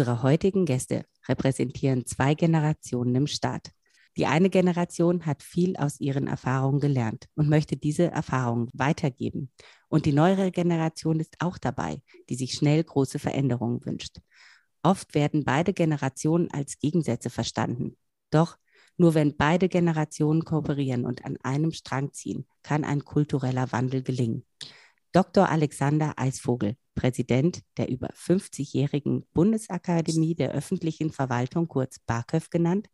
Unsere heutigen Gäste repräsentieren zwei Generationen im Staat. Die eine Generation hat viel aus ihren Erfahrungen gelernt und möchte diese Erfahrungen weitergeben. Und die neuere Generation ist auch dabei, die sich schnell große Veränderungen wünscht. Oft werden beide Generationen als Gegensätze verstanden. Doch nur wenn beide Generationen kooperieren und an einem Strang ziehen, kann ein kultureller Wandel gelingen. Dr. Alexander Eisvogel Präsident der über 50-jährigen Bundesakademie der öffentlichen Verwaltung, kurz BAKÖV genannt,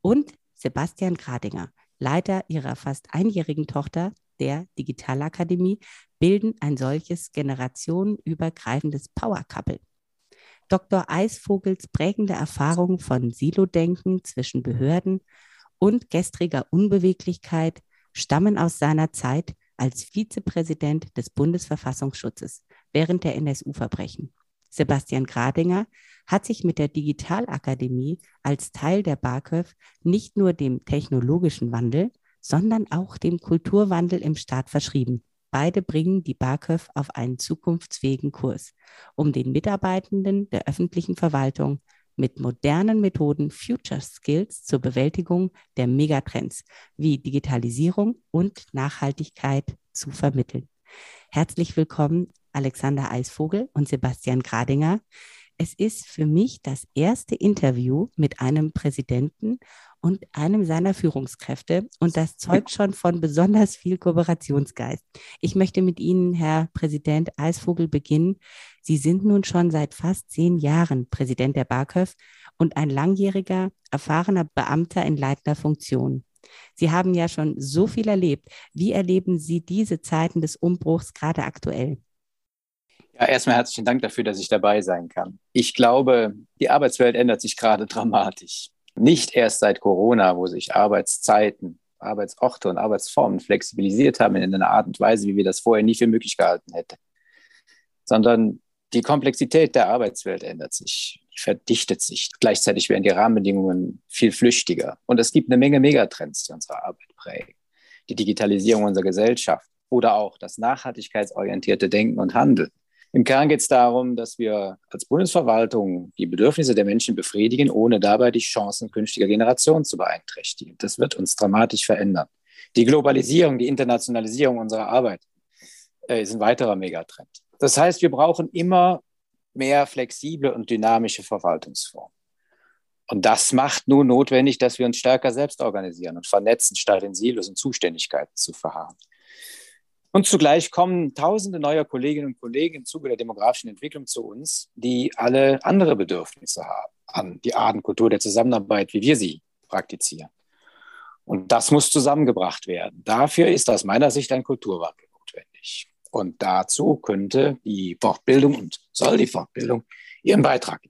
und Sebastian Gradinger, Leiter ihrer fast einjährigen Tochter, der Digitalakademie, bilden ein solches generationenübergreifendes Power Couple. Dr. Eisvogels prägende Erfahrung von Silo-Denken zwischen Behörden und gestriger Unbeweglichkeit stammen aus seiner Zeit als Vizepräsident des Bundesverfassungsschutzes während der NSU-Verbrechen. Sebastian Gradinger hat sich mit der Digitalakademie als Teil der BAKÖV nicht nur dem technologischen Wandel, sondern auch dem Kulturwandel im Staat verschrieben. Beide bringen die BAKÖV auf einen zukunftsfähigen Kurs, um den Mitarbeitenden der öffentlichen Verwaltung mit modernen Methoden Future Skills zur Bewältigung der Megatrends wie Digitalisierung und Nachhaltigkeit zu vermitteln. Herzlich willkommen, Alexander Eisvogel und Sebastian Gradinger. Es ist für mich das erste Interview mit einem Präsidenten und einem seiner Führungskräfte und das zeugt schon von besonders viel Kooperationsgeist. Ich möchte mit Ihnen, Herr Präsident Eisvogel, beginnen. Sie sind nun schon seit fast zehn Jahren Präsident der BAKÖV und ein langjähriger, erfahrener Beamter in leitender Funktion. Sie haben ja schon so viel erlebt. Wie erleben Sie diese Zeiten des Umbruchs gerade aktuell? Ja, erstmal herzlichen Dank dafür, dass ich dabei sein kann. Ich glaube, die Arbeitswelt ändert sich gerade dramatisch. Nicht erst seit Corona, wo sich Arbeitszeiten, Arbeitsorte und Arbeitsformen flexibilisiert haben in einer Art und Weise, wie wir das vorher nie für möglich gehalten hätten, sondern die Komplexität der Arbeitswelt ändert sich, verdichtet sich. Gleichzeitig werden die Rahmenbedingungen viel flüchtiger. Und es gibt eine Menge Megatrends, die unsere Arbeit prägen. Die Digitalisierung unserer Gesellschaft oder auch das nachhaltigkeitsorientierte Denken und Handeln. Im Kern geht es darum, dass wir als Bundesverwaltung die Bedürfnisse der Menschen befriedigen, ohne dabei die Chancen künftiger Generationen zu beeinträchtigen. Das wird uns dramatisch verändern. Die Globalisierung, die Internationalisierung unserer Arbeit äh, ist ein weiterer Megatrend. Das heißt, wir brauchen immer mehr flexible und dynamische Verwaltungsformen. Und das macht nun notwendig, dass wir uns stärker selbst organisieren und vernetzen, statt in Silos und Zuständigkeiten zu verharren. Und zugleich kommen tausende neuer Kolleginnen und Kollegen im Zuge der demografischen Entwicklung zu uns, die alle andere Bedürfnisse haben an die Art und Kultur der Zusammenarbeit, wie wir sie praktizieren. Und das muss zusammengebracht werden. Dafür ist aus meiner Sicht ein Kulturwandel notwendig. Und dazu könnte die Fortbildung und soll die Fortbildung ihren Beitrag.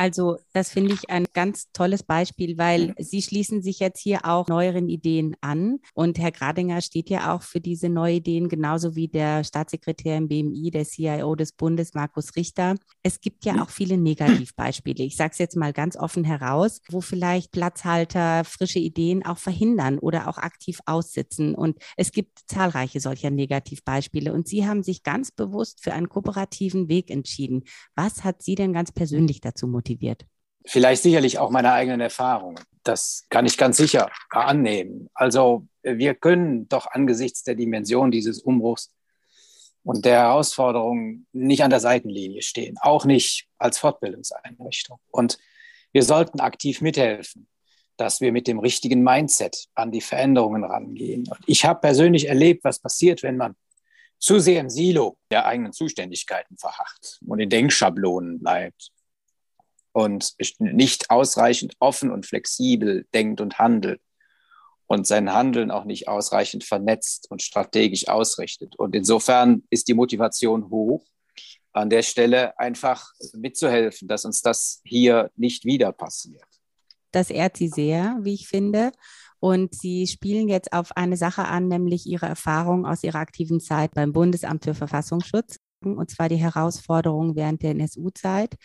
Also das finde ich ein ganz tolles Beispiel, weil Sie schließen sich jetzt hier auch neueren Ideen an. Und Herr Gradinger steht ja auch für diese neuen Ideen, genauso wie der Staatssekretär im BMI, der CIO des Bundes, Markus Richter. Es gibt ja auch viele Negativbeispiele. Ich sage es jetzt mal ganz offen heraus, wo vielleicht Platzhalter frische Ideen auch verhindern oder auch aktiv aussitzen. Und es gibt zahlreiche solcher Negativbeispiele. Und Sie haben sich ganz bewusst für einen kooperativen Weg entschieden. Was hat Sie denn ganz persönlich dazu motiviert? Motiviert? Vielleicht sicherlich auch meine eigenen Erfahrungen. Das kann ich ganz sicher annehmen. Also wir können doch angesichts der Dimension dieses Umbruchs und der Herausforderungen nicht an der Seitenlinie stehen, auch nicht als Fortbildungseinrichtung. Und wir sollten aktiv mithelfen, dass wir mit dem richtigen Mindset an die Veränderungen rangehen. Und ich habe persönlich erlebt, was passiert, wenn man zu sehr im Silo der eigenen Zuständigkeiten verharrt und in Denkschablonen bleibt und nicht ausreichend offen und flexibel denkt und handelt und sein Handeln auch nicht ausreichend vernetzt und strategisch ausrichtet. Und insofern ist die Motivation hoch, an der Stelle einfach mitzuhelfen, dass uns das hier nicht wieder passiert. Das ehrt Sie sehr, wie ich finde. Und Sie spielen jetzt auf eine Sache an, nämlich Ihre Erfahrung aus Ihrer aktiven Zeit beim Bundesamt für Verfassungsschutz und zwar die Herausforderungen während der NSU-Zeit.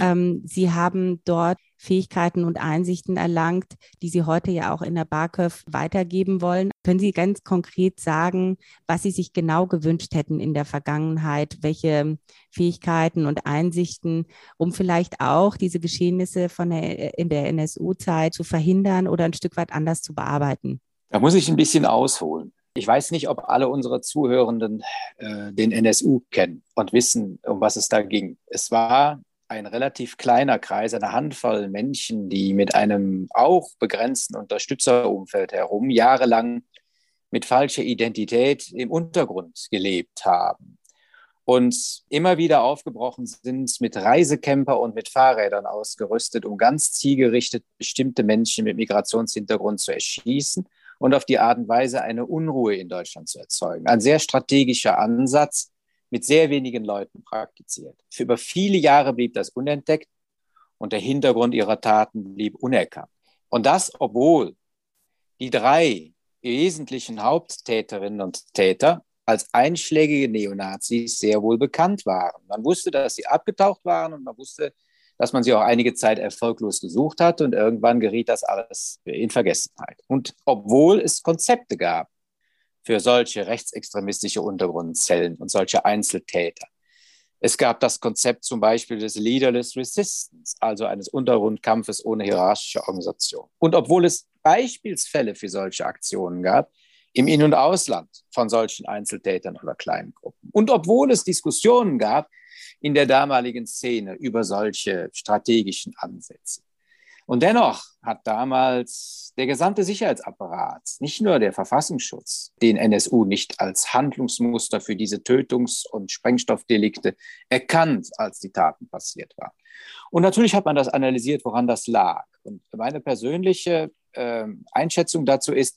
Ähm, Sie haben dort Fähigkeiten und Einsichten erlangt, die Sie heute ja auch in der BAKÖV weitergeben wollen. Können Sie ganz konkret sagen, was Sie sich genau gewünscht hätten in der Vergangenheit, welche Fähigkeiten und Einsichten, um vielleicht auch diese Geschehnisse von der, in der NSU-Zeit zu verhindern oder ein Stück weit anders zu bearbeiten? Da muss ich ein bisschen ausholen. Ich weiß nicht, ob alle unsere Zuhörenden äh, den NSU kennen und wissen, um was es da ging. Es war ein relativ kleiner Kreis, eine Handvoll Menschen, die mit einem auch begrenzten Unterstützerumfeld herum jahrelang mit falscher Identität im Untergrund gelebt haben und immer wieder aufgebrochen sind mit Reisecamper und mit Fahrrädern ausgerüstet, um ganz zielgerichtet bestimmte Menschen mit Migrationshintergrund zu erschießen und auf die Art und Weise eine Unruhe in Deutschland zu erzeugen. Ein sehr strategischer Ansatz, mit sehr wenigen Leuten praktiziert. Für über viele Jahre blieb das unentdeckt und der Hintergrund ihrer Taten blieb unerkannt. Und das, obwohl die drei wesentlichen Haupttäterinnen und Täter als einschlägige Neonazis sehr wohl bekannt waren. Man wusste, dass sie abgetaucht waren und man wusste, dass man sie auch einige Zeit erfolglos gesucht hat und irgendwann geriet das alles in Vergessenheit. Und obwohl es Konzepte gab für solche rechtsextremistische Untergrundzellen und solche Einzeltäter. Es gab das Konzept zum Beispiel des Leaderless Resistance, also eines Untergrundkampfes ohne hierarchische Organisation. Und obwohl es Beispielsfälle für solche Aktionen gab, im In- und Ausland von solchen Einzeltätern oder kleinen Gruppen. Und obwohl es Diskussionen gab in der damaligen Szene über solche strategischen Ansätze. Und dennoch hat damals der gesamte Sicherheitsapparat, nicht nur der Verfassungsschutz, den NSU nicht als Handlungsmuster für diese Tötungs- und Sprengstoffdelikte erkannt, als die Taten passiert waren. Und natürlich hat man das analysiert, woran das lag. Und meine persönliche äh, Einschätzung dazu ist,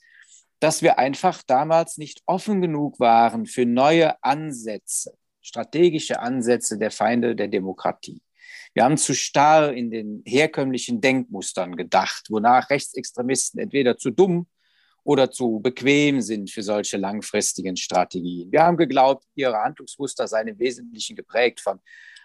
dass wir einfach damals nicht offen genug waren für neue Ansätze, strategische Ansätze der Feinde der Demokratie. Wir haben zu starr in den herkömmlichen Denkmustern gedacht, wonach Rechtsextremisten entweder zu dumm oder zu bequem sind für solche langfristigen Strategien. Wir haben geglaubt, ihre Handlungsmuster seien im Wesentlichen geprägt von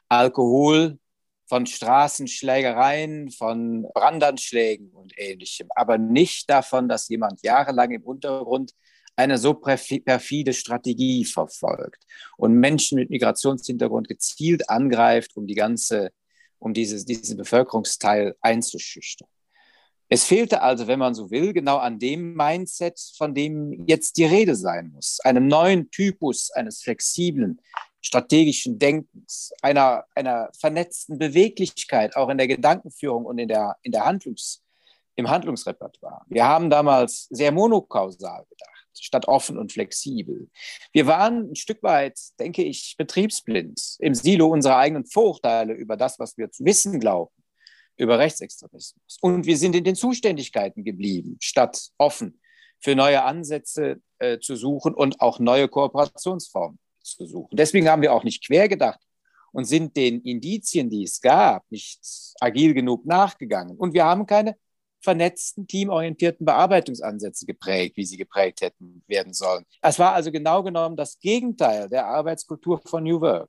Alkohol, von Straßenschlägereien, von Brandanschlägen und ähnlichem, aber nicht davon, dass jemand jahrelang im Untergrund eine so perfide Strategie verfolgt und Menschen mit Migrationshintergrund gezielt angreift, um die ganze, um dieses, diesen Bevölkerungsteil einzuschüchtern. Es fehlte also, wenn man so will, genau an dem Mindset, von dem jetzt die Rede sein muss, einem neuen Typus eines flexiblen, strategischen Denkens, einer, einer vernetzten Beweglichkeit, auch in der Gedankenführung und in der, in der Handlungs, im Handlungsrepertoire. Wir haben damals sehr monokausal gedacht statt offen und flexibel. Wir waren ein Stück weit, denke ich, betriebsblind im Silo unserer eigenen Vorurteile über das, was wir zu wissen glauben, über Rechtsextremismus. Und wir sind in den Zuständigkeiten geblieben, statt offen für neue Ansätze äh, zu suchen und auch neue Kooperationsformen zu suchen. Deswegen haben wir auch nicht quer gedacht und sind den Indizien, die es gab, nicht agil genug nachgegangen. Und wir haben keine vernetzten, teamorientierten Bearbeitungsansätze geprägt, wie sie geprägt hätten werden sollen. Es war also genau genommen das Gegenteil der Arbeitskultur von New Work.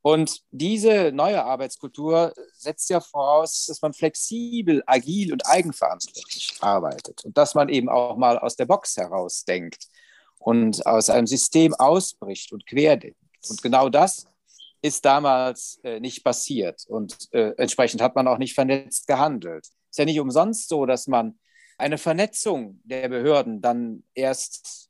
Und diese neue Arbeitskultur setzt ja voraus, dass man flexibel, agil und eigenverantwortlich arbeitet und dass man eben auch mal aus der Box heraus denkt und aus einem System ausbricht und querdenkt. Und genau das ist damals äh, nicht passiert und äh, entsprechend hat man auch nicht vernetzt gehandelt. Ist ja nicht umsonst so, dass man eine Vernetzung der Behörden dann erst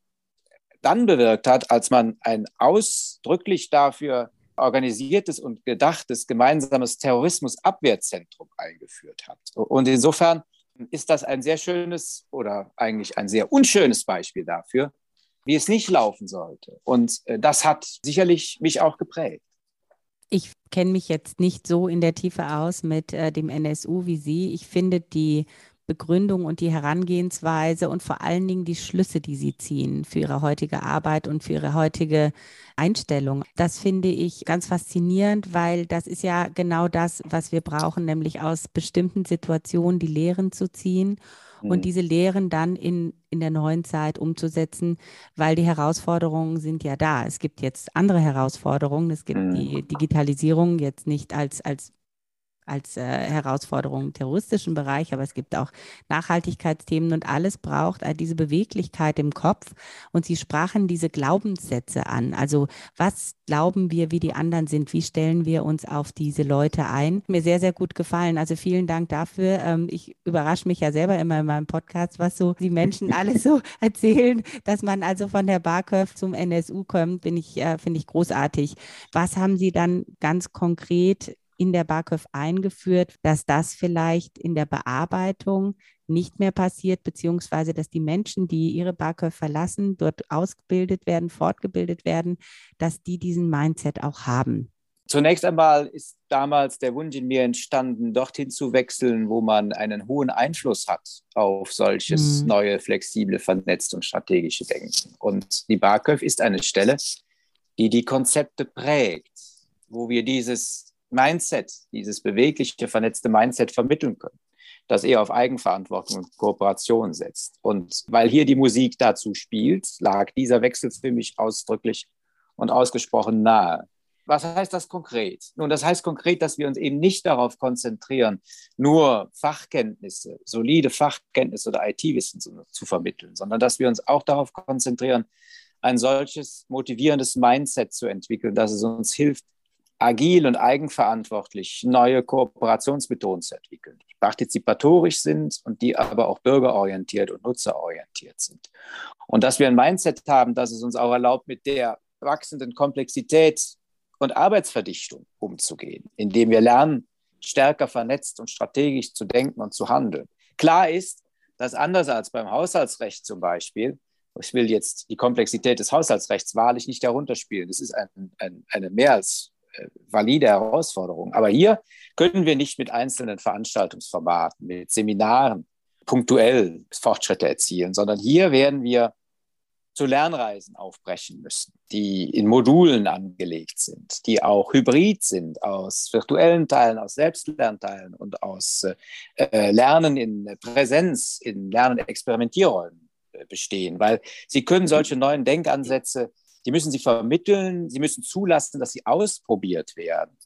dann bewirkt hat, als man ein ausdrücklich dafür organisiertes und gedachtes gemeinsames Terrorismusabwehrzentrum eingeführt hat. Und insofern ist das ein sehr schönes oder eigentlich ein sehr unschönes Beispiel dafür, wie es nicht laufen sollte. Und äh, das hat sicherlich mich auch geprägt. Ich kenne mich jetzt nicht so in der Tiefe aus mit äh, dem NSU wie Sie. Ich finde die Begründung und die Herangehensweise und vor allen Dingen die Schlüsse, die Sie ziehen für Ihre heutige Arbeit und für Ihre heutige Einstellung. Das finde ich ganz faszinierend, weil das ist ja genau das, was wir brauchen, nämlich aus bestimmten Situationen die Lehren zu ziehen und mhm. diese Lehren dann in, in der neuen Zeit umzusetzen, weil die Herausforderungen sind ja da. Es gibt jetzt andere Herausforderungen. Es gibt mhm. die Digitalisierung jetzt nicht als, als als äh, Herausforderung im terroristischen Bereich, aber es gibt auch Nachhaltigkeitsthemen und alles braucht äh, diese Beweglichkeit im Kopf. Und Sie sprachen diese Glaubenssätze an. Also was glauben wir, wie die anderen sind? Wie stellen wir uns auf diese Leute ein? Mir sehr, sehr gut gefallen. Also vielen Dank dafür. Ähm, ich überrasche mich ja selber immer in meinem Podcast, was so die Menschen alles so erzählen, dass man also von der Barköf zum NSU kommt, bin ich, äh, finde ich großartig. Was haben Sie dann ganz konkret in der BAKÖV eingeführt, dass das vielleicht in der Bearbeitung nicht mehr passiert, beziehungsweise dass die Menschen, die ihre BAKÖV verlassen, dort ausgebildet werden, fortgebildet werden, dass die diesen Mindset auch haben. Zunächst einmal ist damals der Wunsch in mir entstanden, dorthin zu wechseln, wo man einen hohen Einfluss hat auf solches mhm. neue, flexible, vernetzte und strategische Denken. Und die BAKÖV ist eine Stelle, die die Konzepte prägt, wo wir dieses Mindset, dieses bewegliche, vernetzte Mindset vermitteln können, das eher auf Eigenverantwortung und Kooperation setzt. Und weil hier die Musik dazu spielt, lag dieser Wechsel für mich ausdrücklich und ausgesprochen nahe. Was heißt das konkret? Nun, das heißt konkret, dass wir uns eben nicht darauf konzentrieren, nur Fachkenntnisse, solide Fachkenntnisse oder IT-Wissen zu, zu, vermitteln, sondern dass wir uns auch darauf konzentrieren, ein solches motivierendes Mindset zu entwickeln, dass es uns hilft, agil und eigenverantwortlich neue Kooperationsmethoden zu entwickeln, die partizipatorisch sind und die aber auch bürgerorientiert und nutzerorientiert sind. Und dass wir ein Mindset haben, das es uns auch erlaubt, mit der wachsenden Komplexität und Arbeitsverdichtung umzugehen, indem wir lernen, stärker vernetzt und strategisch zu denken und zu handeln. Klar ist, dass anders als beim Haushaltsrecht zum Beispiel, ich will jetzt die Komplexität des Haushaltsrechts wahrlich nicht herunterspielen. Das ist ein, ein, eine mehr als valide Herausforderung. Aber hier können wir nicht mit einzelnen Veranstaltungsformaten, mit Seminaren punktuell Fortschritte erzielen, sondern hier werden wir zu Lernreisen aufbrechen müssen, die in Modulen angelegt sind, die auch hybrid sind aus virtuellen Teilen, aus Selbstlernteilen und aus äh, Lernen in Präsenz, in Lernen-Experimentierräumen äh, bestehen, weil sie können solche neuen Denkansätze die müssen sie vermitteln, sie müssen zulassen, dass sie ausprobiert werden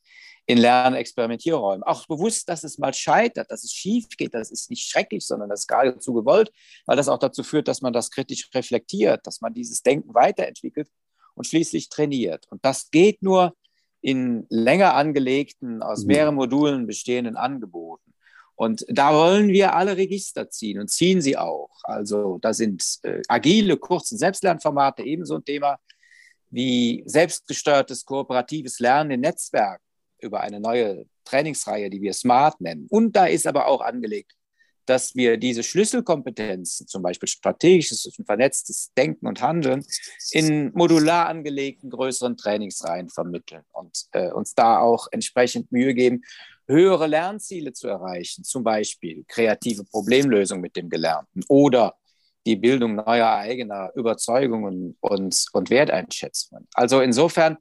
in Lernexperimentierräumen. Auch bewusst, dass es mal scheitert, dass es schief geht, das ist nicht schrecklich, sondern das ist geradezu gewollt, weil das auch dazu führt, dass man das kritisch reflektiert, dass man dieses Denken weiterentwickelt und schließlich trainiert. Und das geht nur in länger angelegten, aus mhm. mehreren Modulen bestehenden Angeboten. Und da wollen wir alle Register ziehen und ziehen sie auch. Also da sind äh, agile, kurze Selbstlernformate ebenso ein Thema wie selbstgesteuertes kooperatives Lernen in Netzwerk über eine neue Trainingsreihe, die wir SMART nennen. Und da ist aber auch angelegt, dass wir diese Schlüsselkompetenzen, zum Beispiel strategisches und vernetztes Denken und Handeln, in modular angelegten größeren Trainingsreihen vermitteln und äh, uns da auch entsprechend Mühe geben, höhere Lernziele zu erreichen, zum Beispiel kreative Problemlösung mit dem Gelernten oder die Bildung neuer eigener Überzeugungen und, und Werteinschätzungen. Also insofern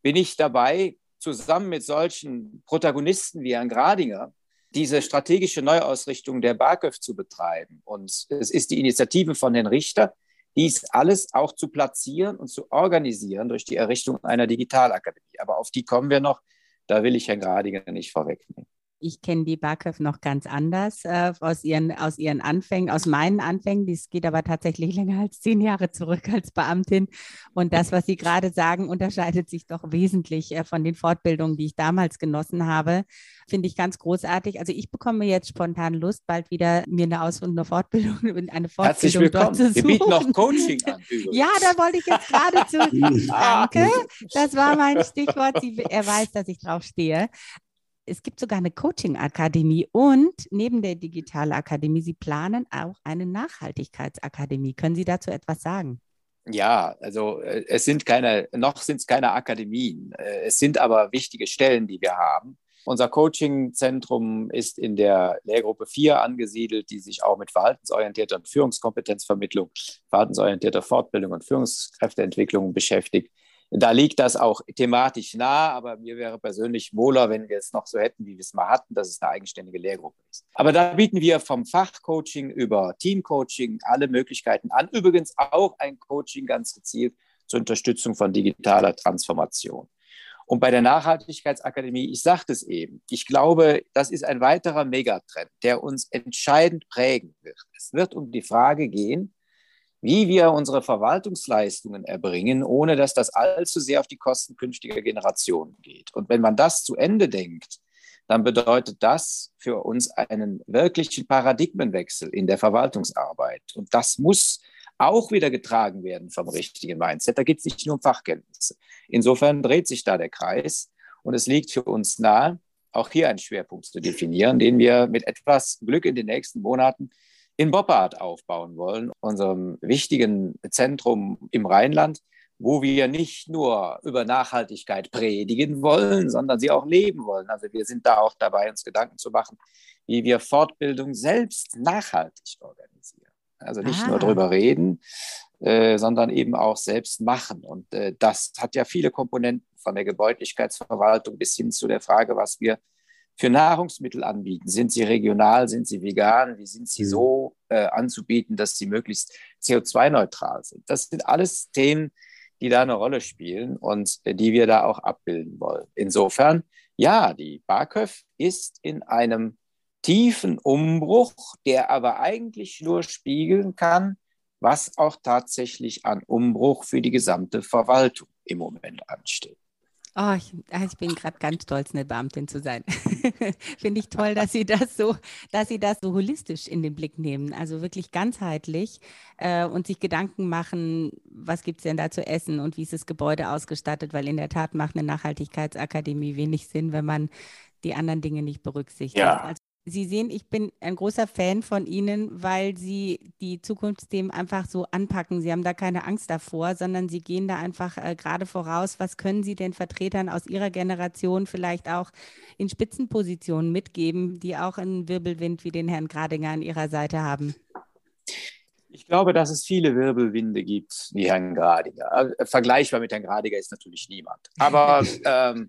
bin ich dabei, zusammen mit solchen Protagonisten wie Herrn Gradinger, diese strategische Neuausrichtung der BAKÖV zu betreiben. Und es ist die Initiative von Herrn Richter, dies alles auch zu platzieren und zu organisieren durch die Errichtung einer Digitalakademie. Aber auf die kommen wir noch. Da will ich Herrn Gradinger nicht vorwegnehmen ich kenne die Barköv noch ganz anders äh, aus, ihren, aus ihren Anfängen, aus meinen Anfängen. Dies geht aber tatsächlich länger als zehn Jahre zurück als Beamtin. Und das, was Sie gerade sagen, unterscheidet sich doch wesentlich äh, von den Fortbildungen, die ich damals genossen habe. Finde ich ganz großartig. Also ich bekomme jetzt spontan Lust, bald wieder mir eine Aus- und eine Fortbildung, eine Fortbildung dort zu suchen. Wir bieten noch Coaching an. Übrigens. Ja, da wollte ich jetzt gerade zu. Danke. Das war mein Stichwort. Sie, er weiß, dass ich drauf stehe es gibt sogar eine Coaching-Akademie und neben der Digitalakademie, Sie planen auch eine Nachhaltigkeitsakademie. Können Sie dazu etwas sagen? Ja, also äh, es sind keine, noch sind es keine Akademien. Äh, es sind aber wichtige Stellen, die wir haben. Unser Coaching-Zentrum ist in der Lehrgruppe 4 angesiedelt, die sich auch mit verhaltensorientierter Führungskompetenzvermittlung, verhaltensorientierter Fortbildung und Führungskräfteentwicklung beschäftigt. Da liegt das auch thematisch nah, aber mir wäre persönlich wohler, wenn wir es noch so hätten, wie wir es mal hatten, dass es eine eigenständige Lehrgruppe ist. Aber da bieten wir vom Fachcoaching über Teamcoaching alle Möglichkeiten an. Übrigens auch ein Coaching ganz gezielt zur Unterstützung von digitaler Transformation. Und bei der Nachhaltigkeitsakademie, ich sagte es eben, ich glaube, das ist ein weiterer Megatrend, der uns entscheidend prägen wird. Es wird um die Frage gehen, wie wir unsere Verwaltungsleistungen erbringen, ohne dass das allzu sehr auf die Kosten künftiger Generationen geht. Und wenn man das zu Ende denkt, dann bedeutet das für uns einen wirklichen Paradigmenwechsel in der Verwaltungsarbeit. Und das muss auch wieder getragen werden vom richtigen Mindset. Da geht es nicht nur um Fachkenntnisse. Insofern dreht sich da der Kreis und es liegt für uns nahe, auch hier einen Schwerpunkt zu definieren, den wir mit etwas Glück in den nächsten Monaten in Boppard aufbauen wollen, unserem wichtigen Zentrum im Rheinland, wo wir nicht nur über Nachhaltigkeit predigen wollen, sondern sie auch leben wollen. Also wir sind da auch dabei, uns Gedanken zu machen, wie wir Fortbildung selbst nachhaltig organisieren. Also nicht ah. nur drüber reden, äh, sondern eben auch selbst machen. Und äh, das hat ja viele Komponenten von der Gebäudlichkeitsverwaltung bis hin zu der Frage, was wir für Nahrungsmittel anbieten. Sind sie regional, sind sie vegan, wie sind sie mhm. so äh, anzubieten, dass sie möglichst CO2-neutral sind? Das sind alles Themen, die da eine Rolle spielen und äh, die wir da auch abbilden wollen. Insofern, ja, die BAKÖV ist in einem tiefen Umbruch, der aber eigentlich nur spiegeln kann, was auch tatsächlich an Umbruch für die gesamte Verwaltung im Moment ansteht. Oh, ich, ah, ich bin gerade ganz stolz, eine Beamtin zu sein. Finde ich toll, dass Sie das so, dass Sie das so holistisch in den Blick nehmen, also wirklich ganzheitlich äh, und sich Gedanken machen, was gibt es denn da zu essen und wie ist das Gebäude ausgestattet, weil in der Tat macht eine Nachhaltigkeitsakademie wenig Sinn, wenn man die anderen Dinge nicht berücksichtigt. Ja. Sie sehen, ich bin ein großer Fan von Ihnen, weil Sie die Zukunftsthemen einfach so anpacken. Sie haben da keine Angst davor, sondern Sie gehen da einfach äh, gerade voraus. Was können Sie den Vertretern aus Ihrer Generation vielleicht auch in Spitzenpositionen mitgeben, die auch einen Wirbelwind wie den Herrn Gradinger an Ihrer Seite haben? Ich glaube, dass es viele Wirbelwinde gibt, wie Herrn Gradiger. Äh, vergleichbar mit Herrn Gradiger ist natürlich niemand. Aber ähm,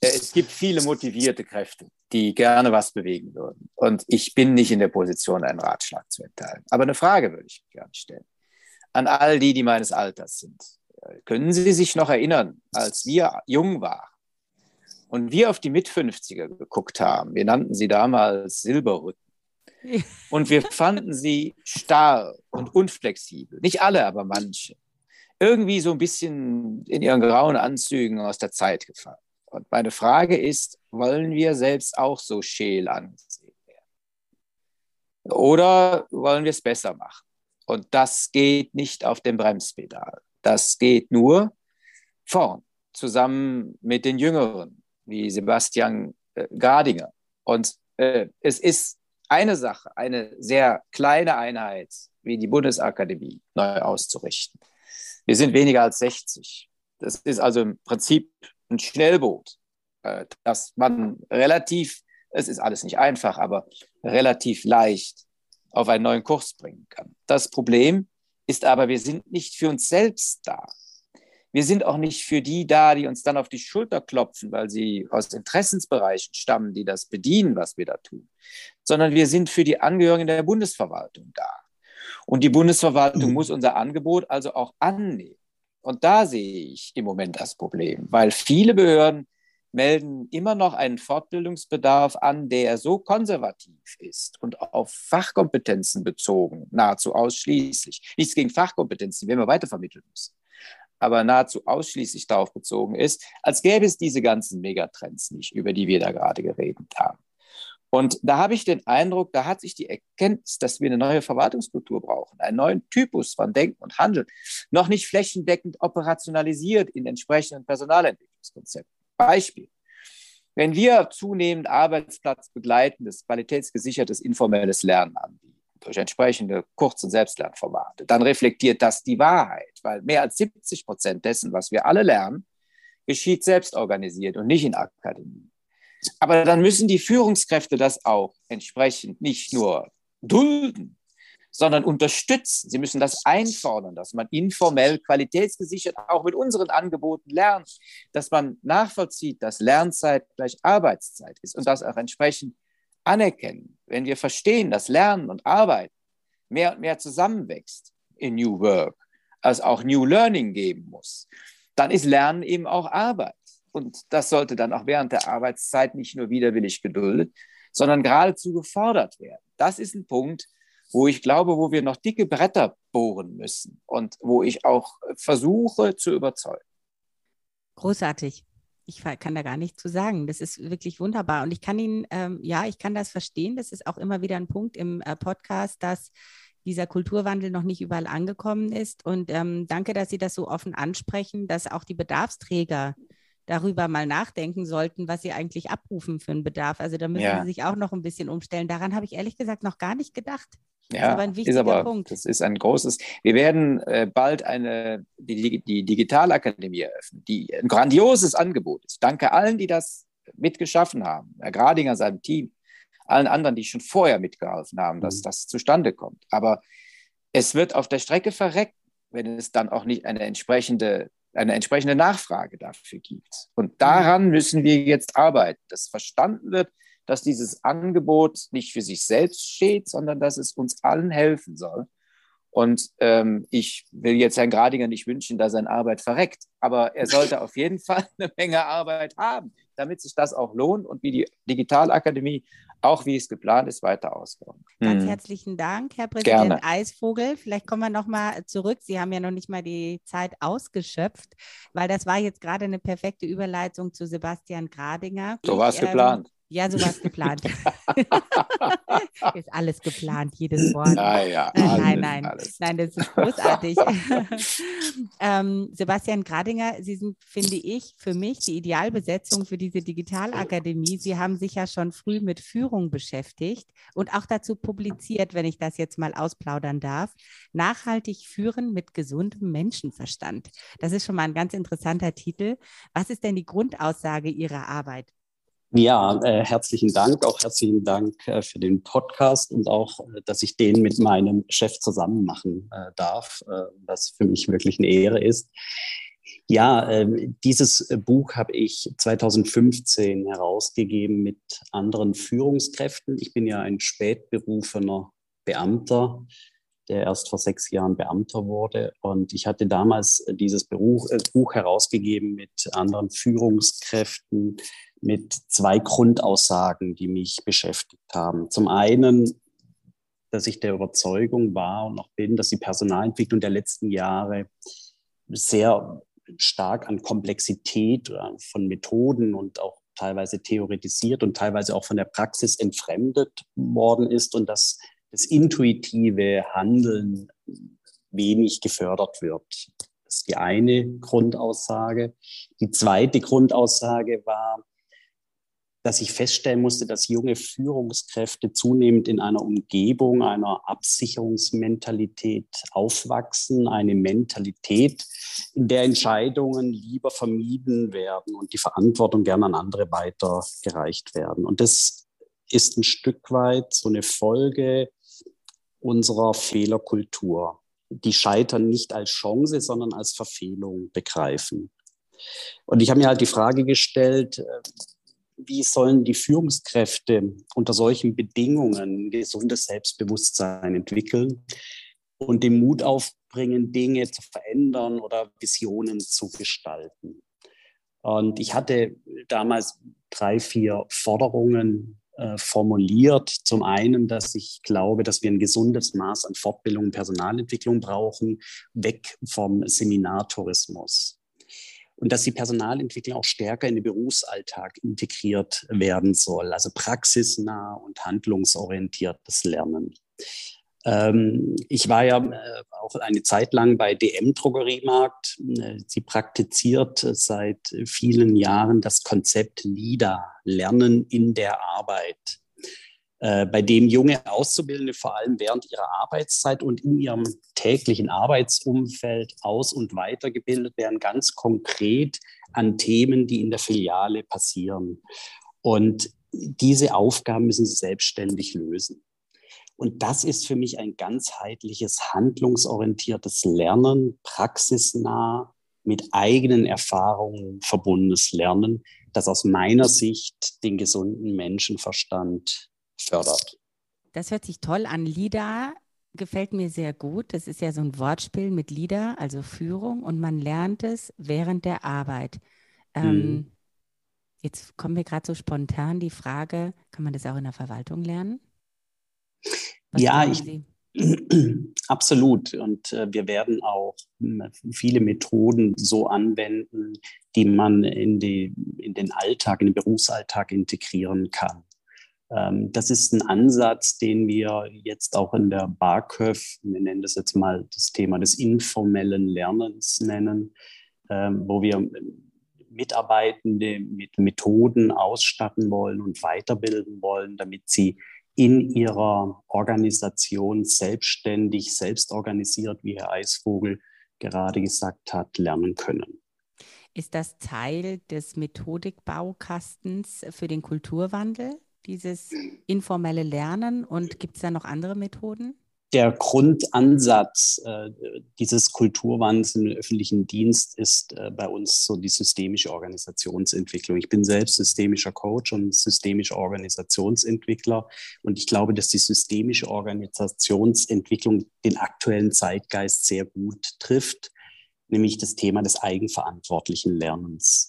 es gibt viele motivierte Kräfte, die gerne was bewegen würden. Und ich bin nicht in der Position, einen Ratschlag zu erteilen. Aber eine Frage würde ich gerne stellen. An all die, die meines Alters sind. Können Sie sich noch erinnern, als wir jung waren und wir auf die Mit-50er geguckt haben? Wir nannten sie damals Silberrücken und wir fanden sie starr und unflexibel. Nicht alle, aber manche. Irgendwie so ein bisschen in ihren grauen Anzügen aus der Zeit gefallen. Und meine Frage ist, wollen wir selbst auch so scheel angesehen werden? Oder wollen wir es besser machen? Und das geht nicht auf dem Bremspedal. Das geht nur vorn, zusammen mit den Jüngeren, wie Sebastian äh, Gardinger. Und äh, es ist eine Sache, eine sehr kleine Einheit wie die Bundesakademie neu auszurichten. Wir sind weniger als 60. Das ist also im Prinzip ein Schnellboot, äh, das man relativ, es ist alles nicht einfach, aber relativ leicht auf einen neuen Kurs bringen kann. Das Problem ist aber, wir sind nicht für uns selbst da. Wir sind auch nicht für die da, die uns dann auf die Schulter klopfen, weil sie aus Interessensbereichen stammen, die das bedienen, was wir da tun, sondern wir sind für die Angehörigen der Bundesverwaltung da. Und die Bundesverwaltung mhm. muss unser Angebot also auch annehmen. Und da sehe ich im Moment das Problem, weil viele Behörden melden immer noch einen Fortbildungsbedarf an, der so konservativ ist und auf Fachkompetenzen bezogen, nahezu ausschließlich. Nichts gegen Fachkompetenzen, die werden wir weitervermitteln müssen aber nahezu ausschließlich darauf bezogen ist, als gäbe es diese ganzen Megatrends nicht, über die wir da gerade geredet haben. Und da habe ich den Eindruck, da hat sich die Erkenntnis, dass wir eine neue Verwaltungskultur brauchen, einen neuen Typus von Denken und Handeln, noch nicht flächendeckend operationalisiert in entsprechenden Personalentwicklungskonzepten. Beispiel. Wenn wir zunehmend arbeitsplatzbegleitendes, qualitätsgesichertes informelles Lernen anbieten, durch entsprechende Kurz- und Selbstlernformate, dann reflektiert das die Wahrheit, weil mehr als 70 Prozent dessen, was wir alle lernen, geschieht selbst organisiert und nicht in Akademien. Aber dann müssen die Führungskräfte das auch entsprechend nicht nur dulden, sondern unterstützen. Sie müssen das einfordern, dass man informell, qualitätsgesichert auch mit unseren Angeboten lernt, dass man nachvollzieht, dass Lernzeit gleich Arbeitszeit ist und das auch entsprechend anerkennen. Wenn wir verstehen, dass Lernen und Arbeiten mehr und mehr zusammenwächst in New Work, als auch New Learning geben muss, dann ist Lernen eben auch Arbeit. Und das sollte dann auch während der Arbeitszeit nicht nur widerwillig geduldet, sondern geradezu gefordert werden. Das ist ein Punkt, wo ich glaube, wo wir noch dicke Bretter bohren müssen und wo ich auch versuche zu überzeugen. Großartig. Ich kann da gar nichts zu sagen. Das ist wirklich wunderbar. Und ich kann Ihnen, ähm, ja, ich kann das verstehen. Das ist auch immer wieder ein Punkt im äh, Podcast, dass dieser Kulturwandel noch nicht überall angekommen ist. Und ähm, danke, dass Sie das so offen ansprechen, dass auch die Bedarfsträger darüber mal nachdenken sollten, was sie eigentlich abrufen für einen Bedarf. Also da müssen ja. sie sich auch noch ein bisschen umstellen. Daran habe ich ehrlich gesagt noch gar nicht gedacht. Ja, ist aber ein wichtiger ist aber, Punkt. Das ist ein großes. Wir werden äh, bald eine, die, die Digitalakademie eröffnen, die ein grandioses Angebot ist. Danke allen, die das mitgeschaffen haben. Herr Gradinger, seinem Team, allen anderen, die schon vorher mitgeholfen haben, dass mhm. das zustande kommt. Aber es wird auf der Strecke verreckt, wenn es dann auch nicht eine entsprechende, eine entsprechende Nachfrage dafür gibt. Und daran mhm. müssen wir jetzt arbeiten, dass verstanden wird, dass dieses Angebot nicht für sich selbst steht, sondern dass es uns allen helfen soll. Und ähm, ich will jetzt Herrn Gradinger nicht wünschen, dass seine Arbeit verreckt, aber er sollte auf jeden Fall eine Menge Arbeit haben, damit sich das auch lohnt und wie die Digitalakademie auch wie es geplant ist, weiter ausbauen. Ganz hm. herzlichen Dank, Herr Präsident Gerne. Eisvogel. Vielleicht kommen wir nochmal zurück. Sie haben ja noch nicht mal die Zeit ausgeschöpft, weil das war jetzt gerade eine perfekte Überleitung zu Sebastian Gradinger. So war es ähm, geplant. Ja, so war es geplant. ist alles geplant, jedes Wort. Ja, ja, äh, alles, nein, nein, alles. nein, das ist großartig. ähm, Sebastian Gradinger, Sie sind, finde ich, für mich die Idealbesetzung für diese Digitalakademie. Sie haben sich ja schon früh mit Führung beschäftigt und auch dazu publiziert, wenn ich das jetzt mal ausplaudern darf. Nachhaltig führen mit gesundem Menschenverstand. Das ist schon mal ein ganz interessanter Titel. Was ist denn die Grundaussage Ihrer Arbeit? Ja, äh, herzlichen Dank. Auch herzlichen Dank äh, für den Podcast und auch, äh, dass ich den mit meinem Chef zusammen machen äh, darf, äh, was für mich wirklich eine Ehre ist. Ja, ähm, dieses Buch habe ich 2015 herausgegeben mit anderen Führungskräften. Ich bin ja ein spätberufener Beamter, der erst vor sechs Jahren Beamter wurde. Und ich hatte damals dieses Buch, Buch herausgegeben mit anderen Führungskräften, mit zwei Grundaussagen, die mich beschäftigt haben. Zum einen, dass ich der Überzeugung war und noch bin, dass die Personalentwicklung der letzten Jahre sehr stark an Komplexität äh, von Methoden und auch teilweise theoretisiert und teilweise auch von der Praxis entfremdet worden ist und dass das intuitive Handeln wenig gefördert wird. Das ist die eine Grundaussage. Die zweite Grundaussage war, dass ich feststellen musste, dass junge Führungskräfte zunehmend in einer Umgebung einer Absicherungsmentalität aufwachsen, eine Mentalität, in der Entscheidungen lieber vermieden werden und die Verantwortung gerne an andere weitergereicht werden. Und das ist ein Stück weit so eine Folge unserer Fehlerkultur, die Scheitern nicht als Chance, sondern als Verfehlung begreifen. Und ich habe mir halt die Frage gestellt, wie sollen die Führungskräfte unter solchen Bedingungen gesundes Selbstbewusstsein entwickeln und den Mut aufbringen, Dinge zu verändern oder Visionen zu gestalten. Und ich hatte damals drei, vier Forderungen äh, formuliert. Zum einen, dass ich glaube, dass wir ein gesundes Maß an Fortbildung und Personalentwicklung brauchen, weg vom Seminartourismus und dass die Personalentwicklung auch stärker in den Berufsalltag integriert werden soll, also praxisnah und handlungsorientiertes Lernen. Ähm, ich war ja äh, auch eine Zeit lang bei DM Drogeriemarkt. Äh, sie praktiziert seit vielen Jahren das Konzept LIDA, Lernen in der Arbeit. Äh, bei dem junge Auszubildende vor allem während ihrer Arbeitszeit und in ihrem täglichen Arbeitsumfeld aus- und weitergebildet werden, ganz konkret an Themen, die in der Filiale passieren. Und diese Aufgaben müssen sie selbstständig lösen. Und das ist für mich ein ganzheitliches, handlungsorientiertes Lernen, praxisnah, mit eigenen Erfahrungen verbundenes Lernen, das aus meiner Sicht den gesunden Menschenverstand fördert. Das hört sich toll an. LIDA gefällt mir sehr gut. Das ist ja so ein Wortspiel mit LIDA, also Führung, und man lernt es während der Arbeit. Ähm, hm. Jetzt kommt mir gerade so spontan die Frage, kann man das auch in der Verwaltung lernen? Was ja, ich, absolut. Und äh, wir werden auch äh, viele Methoden so anwenden, die man in, die, in den Alltag, in den Berufsalltag integrieren kann. Ähm, das ist ein Ansatz, den wir jetzt auch in der BARCÖF, wir nennen das jetzt mal das Thema des informellen Lernens nennen, ähm, wo wir Mitarbeitende mit Methoden ausstatten wollen und weiterbilden wollen, damit sie in ihrer Organisation selbstständig, selbst organisiert, wie Herr Eisvogel gerade gesagt hat, lernen können. Ist das Teil des Methodikbaukastens für den Kulturwandel, dieses informelle Lernen? Und gibt es da noch andere Methoden? Der Grundansatz äh, dieses Kulturwandels im öffentlichen Dienst ist äh, bei uns so die systemische Organisationsentwicklung. Ich bin selbst systemischer Coach und systemischer Organisationsentwickler und ich glaube, dass die systemische Organisationsentwicklung den aktuellen Zeitgeist sehr gut trifft, nämlich das Thema des eigenverantwortlichen Lernens.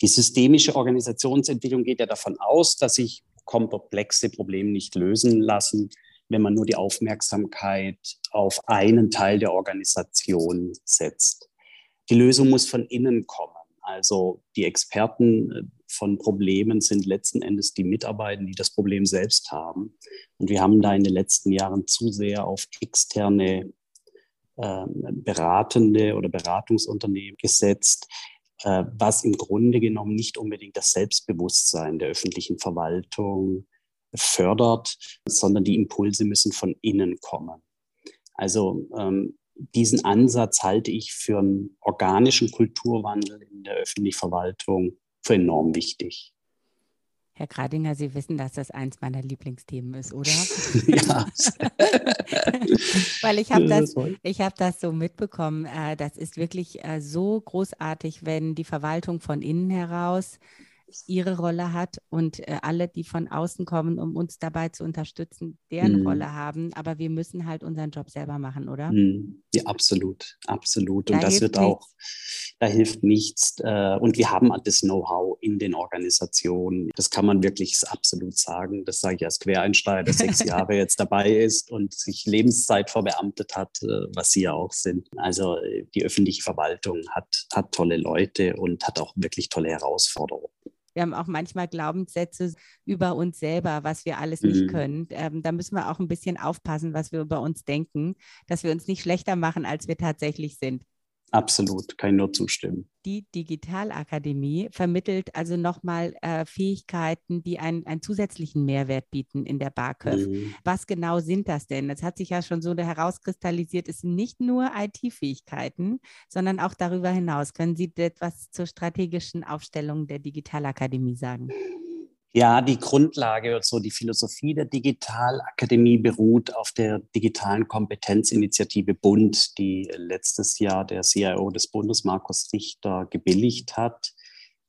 Die systemische Organisationsentwicklung geht ja davon aus, dass sich komplexe Probleme nicht lösen lassen, wenn man nur die Aufmerksamkeit auf einen Teil der Organisation setzt. Die Lösung muss von innen kommen. Also die Experten äh, von Problemen sind letzten Endes die Mitarbeiter, die das Problem selbst haben. Und wir haben da in den letzten Jahren zu sehr auf externe äh, beratende oder Beratungsunternehmen gesetzt, äh, was im Grunde genommen nicht unbedingt das Selbstbewusstsein der öffentlichen Verwaltung fördert, sondern die Impulse müssen von innen kommen. Also ähm, diesen Ansatz halte ich für einen organischen Kulturwandel in der öffentlichen Verwaltung für enorm wichtig. Herr Gradinger, Sie wissen, dass das eins meiner Lieblingsthemen ist, oder? ja. Weil ich habe das, hab das so mitbekommen. Äh, das ist wirklich äh, so großartig, wenn die Verwaltung von innen heraus ihre Rolle hat und äh, alle, die von außen kommen, um uns dabei zu unterstützen, deren mhm. Rolle haben. Aber wir müssen halt unseren Job selber machen, oder? Mhm. Ja, absolut, absolut. Da und das wird nichts. auch, da hilft nichts. Äh, und wir haben das Know-how in den Organisationen. Das kann man wirklich absolut sagen. Das sage ich als Quereinsteiger, der sechs Jahre jetzt dabei ist und sich Lebenszeit verbeamtet hat, äh, was Sie ja auch sind. Also äh, die öffentliche Verwaltung hat, hat tolle Leute und hat auch wirklich tolle Herausforderungen. Wir haben auch manchmal Glaubenssätze über uns selber, was wir alles nicht mhm. können. Ähm, da müssen wir auch ein bisschen aufpassen, was wir über uns denken, dass wir uns nicht schlechter machen, als wir tatsächlich sind. Absolut, kann ich nur zustimmen. Die Digitalakademie vermittelt also nochmal äh, Fähigkeiten, die einen, einen zusätzlichen Mehrwert bieten in der BARCÖF. Mhm. Was genau sind das denn? Das hat sich ja schon so herauskristallisiert, es sind nicht nur IT-Fähigkeiten, sondern auch darüber hinaus. Können Sie etwas zur strategischen Aufstellung der Digitalakademie sagen? Ja, die Grundlage, so die Philosophie der Digitalakademie beruht auf der digitalen Kompetenzinitiative Bund, die letztes Jahr der CIO des Bundes, Markus Richter, gebilligt hat.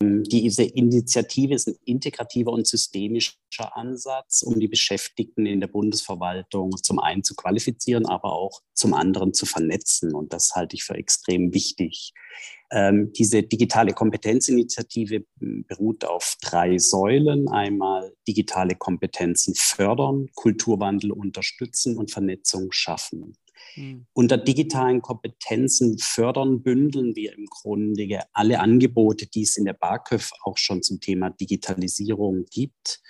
Diese Initiative ist ein integrativer und systemischer Ansatz, um die Beschäftigten in der Bundesverwaltung zum einen zu qualifizieren, aber auch zum anderen zu vernetzen. Und das halte ich für extrem wichtig. Ähm, diese digitale Kompetenzinitiative beruht auf drei Säulen. Einmal digitale Kompetenzen fördern, Kulturwandel unterstützen und Vernetzung schaffen. Mhm. Unter digitalen Kompetenzen fördern bündeln wir im Grunde alle Angebote, die es in der BARCÖF auch schon zum Thema Digitalisierung gibt,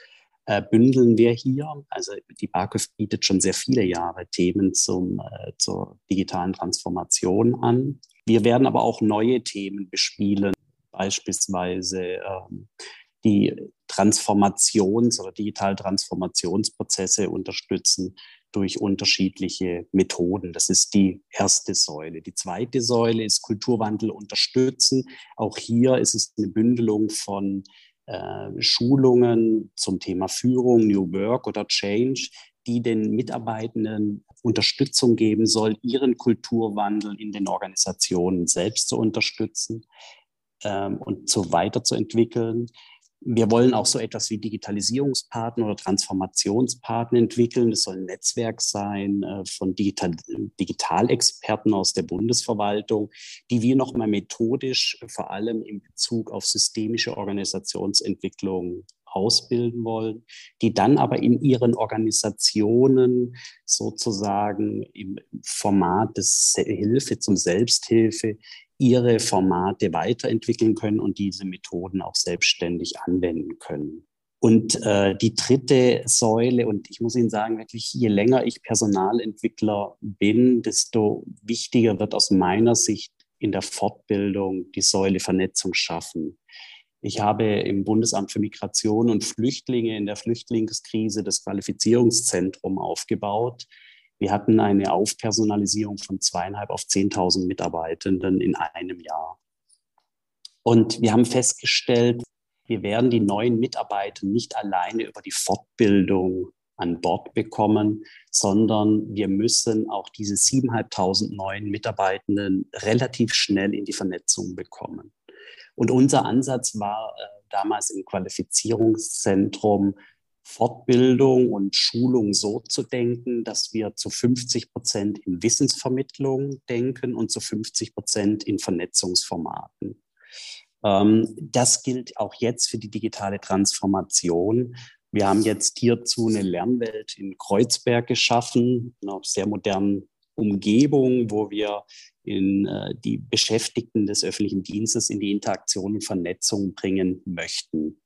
äh, bündeln wir hier. Also die BARCÖF bietet schon sehr viele Jahre Themen zum, äh, zur digitalen Transformation an. Wir werden aber auch neue Themen bespielen, beispielsweise ähm, die Transformations- oder digital Transformationsprozesse unterstützen durch unterschiedliche Methoden. Das ist die erste Säule. Die zweite Säule ist Kulturwandel unterstützen. Auch hier ist es eine Bündelung von äh, Schulungen zum Thema Führung, New Work oder Change, die den Mitarbeitenden Unterstützung geben soll, ihren Kulturwandel in den Organisationen selbst zu unterstützen ähm, und so weiterzuentwickeln. Wir wollen auch so etwas wie Digitalisierungspartner oder Transformationspartner entwickeln. Das soll ein Netzwerk sein äh, von Digital Digitalexperten aus der Bundesverwaltung, die wir nochmal methodisch vor allem in Bezug auf systemische Organisationsentwicklung ausbilden wollen, die dann aber in ihren Organisationen sozusagen im Format des Hilfe zum Selbsthilfe ihre Formate weiterentwickeln können und diese Methoden auch selbstständig anwenden können. Und äh, die dritte Säule, und ich muss Ihnen sagen, wirklich, je länger ich Personalentwickler bin, desto wichtiger wird aus meiner Sicht in der Fortbildung die Säule Vernetzung schaffen. Ich habe im Bundesamt für Migration und Flüchtlinge in der Flüchtlingskrise das Qualifizierungszentrum aufgebaut. Wir hatten eine Aufpersonalisierung von zweieinhalb auf 10.000 Mitarbeitenden in einem Jahr. Und wir haben festgestellt, wir werden die neuen Mitarbeiter nicht alleine über die Fortbildung an Bord bekommen, sondern wir müssen auch diese 7.500 neuen Mitarbeitenden relativ schnell in die Vernetzung bekommen. Und unser Ansatz war äh, damals im Qualifizierungszentrum, Fortbildung und Schulung so zu denken, dass wir zu 50 Prozent in Wissensvermittlung denken und zu 50 Prozent in Vernetzungsformaten. Ähm, das gilt auch jetzt für die digitale Transformation. Wir haben jetzt hierzu eine Lernwelt in Kreuzberg geschaffen, einer sehr modernen Umgebung, wo wir in äh, die Beschäftigten des öffentlichen Dienstes in die Interaktion und Vernetzung bringen möchten.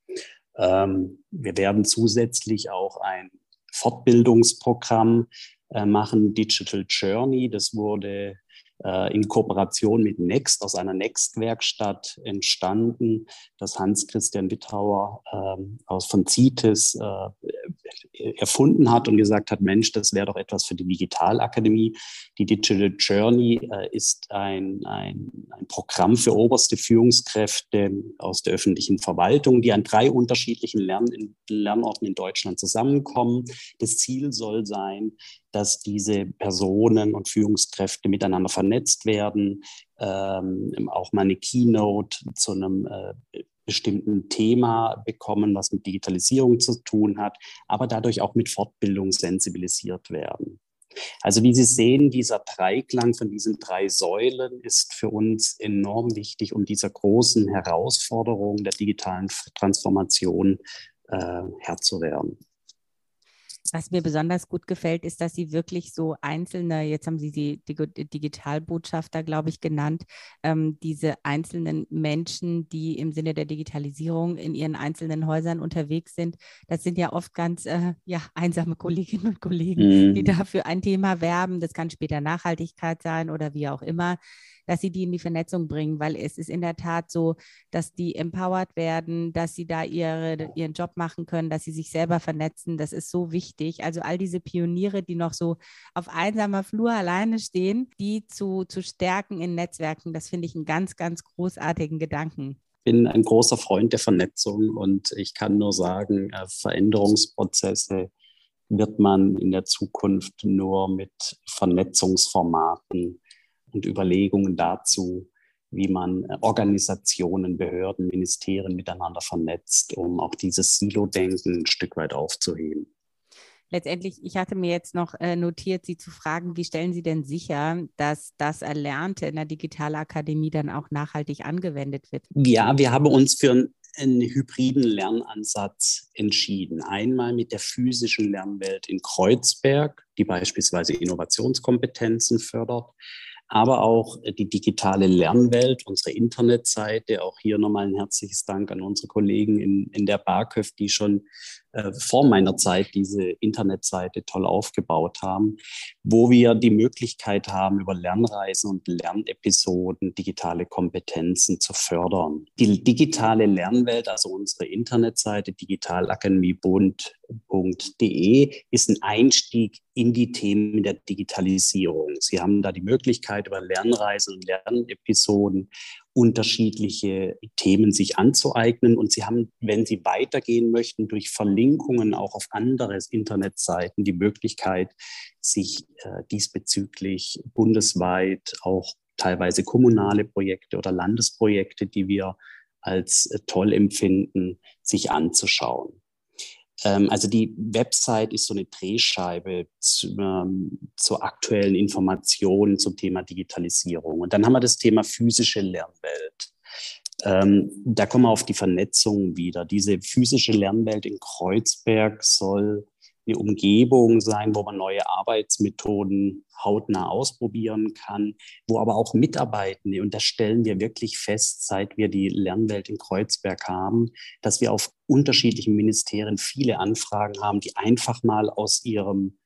Ähm, wir werden zusätzlich auch ein Fortbildungsprogramm äh, machen, Digital Journey. Das wurde in Kooperation mit Next aus einer Next-Werkstatt entstanden, das Hans-Christian Wittauer ähm, aus von CITES äh, erfunden hat und gesagt hat, Mensch, das wäre doch etwas für die Digitalakademie. Die Digital Journey äh, ist ein, ein, ein Programm für oberste Führungskräfte aus der öffentlichen Verwaltung, die an drei unterschiedlichen Lern Lernorten in Deutschland zusammenkommen. Das Ziel soll sein, dass diese Personen und Führungskräfte miteinander vernetzt werden, ähm, auch mal eine Keynote zu einem äh, bestimmten Thema bekommen, was mit Digitalisierung zu tun hat, aber dadurch auch mit Fortbildung sensibilisiert werden. Also wie Sie sehen, dieser Dreiklang von diesen drei Säulen ist für uns enorm wichtig, um dieser großen Herausforderung der digitalen Transformation äh, Herr zu werden. Was mir besonders gut gefällt, ist, dass Sie wirklich so einzelne, jetzt haben Sie die Digitalbotschafter, glaube ich, genannt, ähm, diese einzelnen Menschen, die im Sinne der Digitalisierung in ihren einzelnen Häusern unterwegs sind. Das sind ja oft ganz äh, ja, einsame Kolleginnen und Kollegen, mhm. die dafür ein Thema werben. Das kann später Nachhaltigkeit sein oder wie auch immer dass sie die in die Vernetzung bringen, weil es ist in der Tat so, dass die empowered werden, dass sie da ihre, ihren Job machen können, dass sie sich selber vernetzen. Das ist so wichtig. Also all diese Pioniere, die noch so auf einsamer Flur alleine stehen, die zu, zu stärken in Netzwerken, das finde ich einen ganz, ganz großartigen Gedanken bin ein großer Freund der Vernetzung und ich kann nur sagen, äh, Veränderungsprozesse wird man in der Zukunft nur mit Vernetzungsformaten und Überlegungen dazu, wie man äh, Organisationen, Behörden, Ministerien miteinander vernetzt, um auch dieses Silo-Denken ein Stück weit aufzuheben. Letztendlich, ich hatte mir jetzt noch äh, notiert, Sie zu fragen, wie stellen Sie denn sicher, dass das Erlernte in der Digitalakademie dann auch nachhaltig angewendet wird? Ja, wir haben uns für einen hybriden Lernansatz entschieden. Einmal mit der physischen Lernwelt in Kreuzberg, die beispielsweise Innovationskompetenzen fördert aber auch die digitale Lernwelt, unsere Internetseite. Auch hier nochmal ein herzliches Dank an unsere Kollegen in, in der BAKÖV, die schon äh, vor meiner Zeit diese Internetseite toll aufgebaut haben, wo wir die Möglichkeit haben, über Lernreisen und Lernepisoden digitale Kompetenzen zu fördern. Die digitale Lernwelt, also unsere Internetseite digitalakademiebund.de, ist ein Einstieg in die Themen der Digitalisierung. Sie haben da die Möglichkeit, über Lernreisen und Lernepisoden unterschiedliche Themen sich anzueignen. Und sie haben, wenn sie weitergehen möchten, durch Verlinkungen auch auf andere Internetseiten die Möglichkeit, sich äh, diesbezüglich bundesweit auch teilweise kommunale Projekte oder Landesprojekte, die wir als äh, toll empfinden, sich anzuschauen. Ähm, also die Website ist so eine Drehscheibe zu, ähm, zur aktuellen Information zum Thema Digitalisierung. Und dann haben wir das Thema physische Lernwelt. Ähm, da kommen wir auf die Vernetzung wieder. Diese physische Lernwelt in Kreuzberg soll eine Umgebung sein, wo man neue Arbeitsmethoden hautnah ausprobieren kann, wo aber auch Mitarbeitende, und das stellen wir wirklich fest, seit wir die Lernwelt in Kreuzberg haben, dass wir auf unterschiedlichen Ministerien viele Anfragen haben, die einfach mal aus ihrem.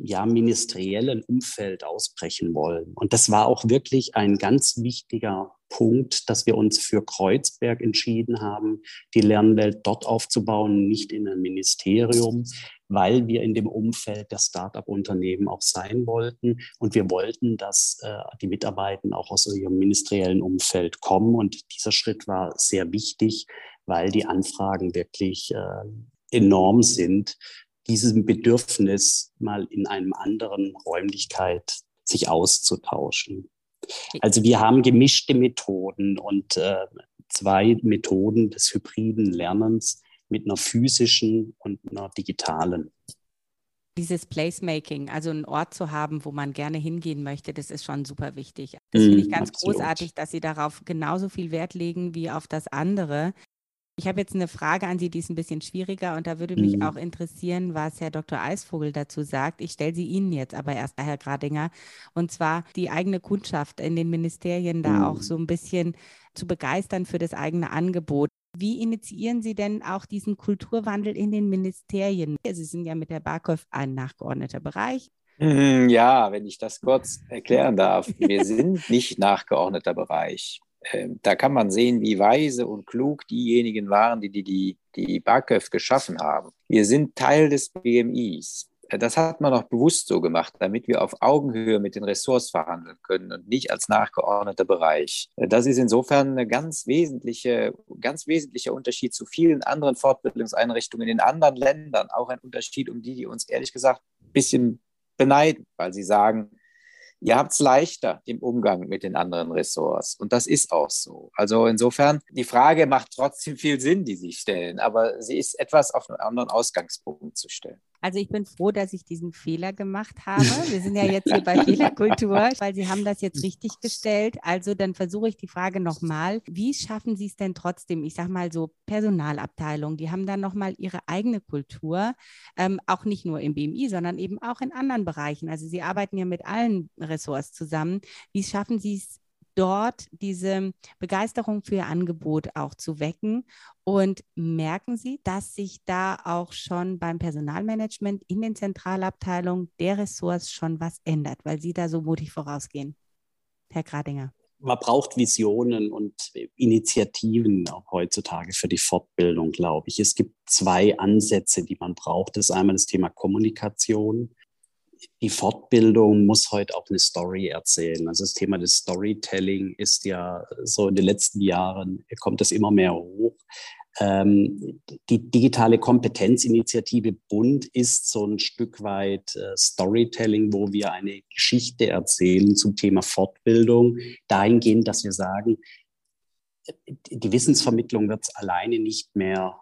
Ja, ministeriellen Umfeld ausbrechen wollen. Und das war auch wirklich ein ganz wichtiger Punkt, dass wir uns für Kreuzberg entschieden haben, die Lernwelt dort aufzubauen, nicht in einem Ministerium, weil wir in dem Umfeld der Start-up-Unternehmen auch sein wollten. Und wir wollten, dass äh, die Mitarbeiter auch aus ihrem ministeriellen Umfeld kommen. Und dieser Schritt war sehr wichtig, weil die Anfragen wirklich äh, enorm sind, diesem Bedürfnis mal in einem anderen Räumlichkeit sich auszutauschen. Also wir haben gemischte Methoden und äh, zwei Methoden des hybriden Lernens mit einer physischen und einer digitalen. Dieses Placemaking, also einen Ort zu haben, wo man gerne hingehen möchte, das ist schon super wichtig. Das finde ich mm, ganz absolut. großartig, dass Sie darauf genauso viel Wert legen wie auf das andere. Ich habe jetzt eine Frage an Sie, die ist ein bisschen schwieriger und da würde mich mhm. auch interessieren, was Herr Dr. Eisvogel dazu sagt. Ich stelle sie Ihnen jetzt aber erst, Herr Gradinger, und zwar die eigene Kundschaft in den Ministerien da auch mm. so ein bisschen zu begeistern für das eigene Angebot. Wie initiieren Sie denn auch diesen Kulturwandel in den Ministerien? Sie sind ja mit der BAKOF ein nachgeordneter Bereich. Hm, ja, wenn ich das kurz erklären darf. Wir sind nicht nachgeordneter Bereich. Ähm, da kann man sehen, wie weise und klug diejenigen waren, die die, die, die BAKÖF geschaffen haben. Wir sind Teil des BMIs das hat man auch bewusst so gemacht, damit wir auf Augenhöhe mit den Ressorts verhandeln können und nicht als nachgeordneter Bereich. Das ist insofern ein ganz, wesentliche, ganz wesentlicher Unterschied zu vielen anderen Fortbildungseinrichtungen in anderen Ländern. Auch ein Unterschied, um die, die uns ehrlich gesagt ein bisschen beneiden, weil sie sagen, ihr habt es leichter im Umgang mit den anderen Ressorts. Und das ist auch so. Also insofern, die Frage macht trotzdem viel Sinn, die Sie stellen, aber sie ist etwas auf einen anderen Ausgangspunkt zu stellen. Also ich bin froh, dass ich diesen Fehler gemacht habe. Wir sind ja jetzt hier bei Fehlerkultur, weil Sie haben das jetzt richtig gestellt. Also dann versuche ich die Frage nochmal. Wie schaffen Sie es denn trotzdem, ich sage mal so Personalabteilung, die haben dann nochmal ihre eigene Kultur, ähm, auch nicht nur im BMI, sondern eben auch in anderen Bereichen. Also Sie arbeiten ja mit allen Ressorts zusammen. Wie schaffen Sie es dort diese Begeisterung für Ihr Angebot auch zu wecken. Und merken Sie, dass sich da auch schon beim Personalmanagement in den Zentralabteilungen der Ressorts schon was ändert, weil Sie da so mutig vorausgehen? Herr Gradinger. Man braucht Visionen und Initiativen auch heutzutage für die Fortbildung, glaube ich. Es gibt zwei Ansätze, die man braucht. Das ist einmal das Thema Kommunikation die Fortbildung muss heute auch eine Story erzählen. Also das Thema des Storytelling ist ja so in den letzten Jahren, kommt das immer mehr hoch. Ähm, die digitale Kompetenzinitiative Bund ist so ein Stück weit äh, Storytelling, wo wir eine Geschichte erzählen zum Thema Fortbildung, dahingehend, dass wir sagen, die Wissensvermittlung wird alleine nicht mehr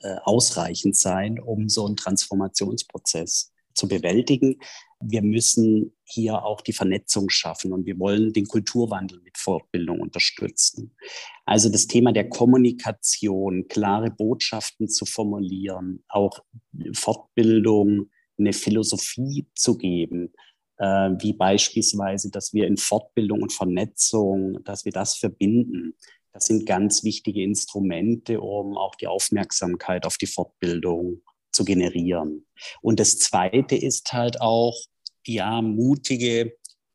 äh, ausreichend sein, um so einen Transformationsprozess zu bewältigen. Wir müssen hier auch die Vernetzung schaffen und wir wollen den Kulturwandel mit Fortbildung unterstützen. Also das Thema der Kommunikation, klare Botschaften zu formulieren, auch Fortbildung, eine Philosophie zu geben, äh, wie beispielsweise, dass wir in Fortbildung und Vernetzung, dass wir das verbinden. Das sind ganz wichtige Instrumente, um auch die Aufmerksamkeit auf die Fortbildung zu generieren. Und das Zweite ist halt auch, ja, mutige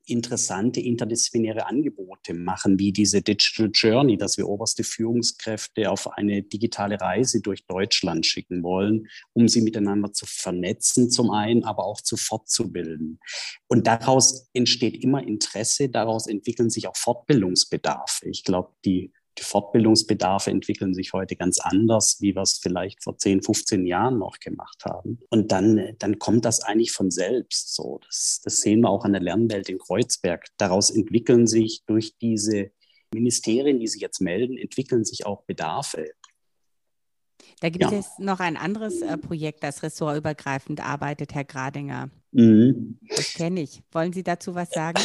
interessante interdisziplinäre Angebote machen, wie diese Digital Journey, dass wir oberste Führungskräfte auf eine digitale Reise durch Deutschland schicken wollen, um sie miteinander zu vernetzen, zum einen, aber auch zu fortzubilden. Und daraus entsteht immer Interesse, daraus entwickeln sich auch Fortbildungsbedarfe. Ich glaube, die die Fortbildungsbedarfe entwickeln sich heute ganz anders, wie wir es vielleicht vor 10, 15 Jahren noch gemacht haben. Und dann, dann kommt das eigentlich von selbst so. Das, das sehen wir auch an der Lernwelt in Kreuzberg. Daraus entwickeln sich durch diese Ministerien, die sich jetzt melden, entwickeln sich auch Bedarfe. Da gibt ja. es noch ein anderes äh, Projekt, das ressortübergreifend arbeitet, Herr Gradinger. Mhm. Das kenne ich. Wollen Sie dazu was sagen?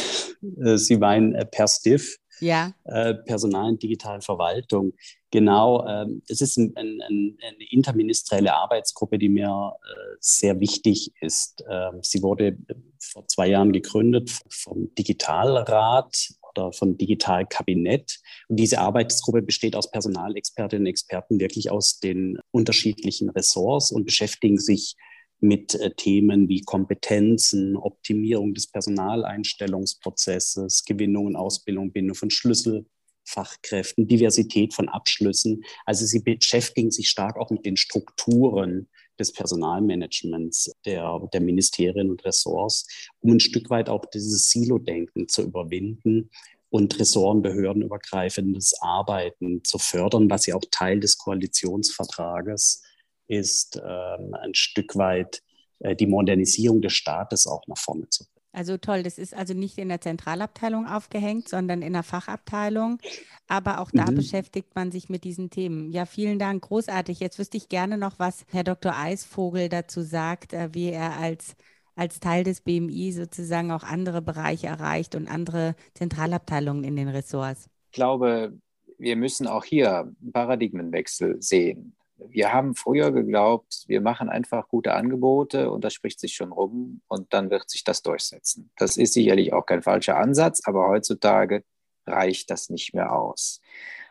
Äh, Sie meinen äh, per Stiff ja. äh, Personal- und digitalen Verwaltung. Genau, ähm, es ist ein, ein, eine interministerielle Arbeitsgruppe, die mir äh, sehr wichtig ist. Ähm, sie wurde vor zwei Jahren gegründet vom Digitalrat oder vom Digitalkabinett. Und diese Arbeitsgruppe besteht aus Personalexpertinnen und Experten wirklich aus den unterschiedlichen Ressorts und beschäftigen sich mit äh, Themen wie Kompetenzen, Optimierung des Personaleinstellungsprozesses, Gewinnung und Ausbildung, Bindung von Schlüsselfachkräften, Diversität von Abschlüssen. Also sie beschäftigen sich stark auch mit den Strukturen des Personalmanagements der, der Ministerien und Ressorts, um ein Stück weit auch dieses Silo-Denken zu überwinden und Ressort- und behördenübergreifendes Arbeiten zu fördern, was ja auch Teil des Koalitionsvertrages ist, ähm, ein Stück weit äh, die Modernisierung des Staates auch nach vorne zu bringen. Also toll, das ist also nicht in der Zentralabteilung aufgehängt, sondern in der Fachabteilung. Aber auch da mhm. beschäftigt man sich mit diesen Themen. Ja, vielen Dank, großartig. Jetzt wüsste ich gerne noch, was Herr Dr. Eisvogel dazu sagt, äh, wie er als, als Teil des BMI sozusagen auch andere Bereiche erreicht und andere Zentralabteilungen in den Ressorts. Ich glaube, wir müssen auch hier einen Paradigmenwechsel sehen wir haben früher geglaubt, wir machen einfach gute Angebote und das spricht sich schon rum und dann wird sich das durchsetzen. Das ist sicherlich auch kein falscher Ansatz, aber heutzutage reicht das nicht mehr aus.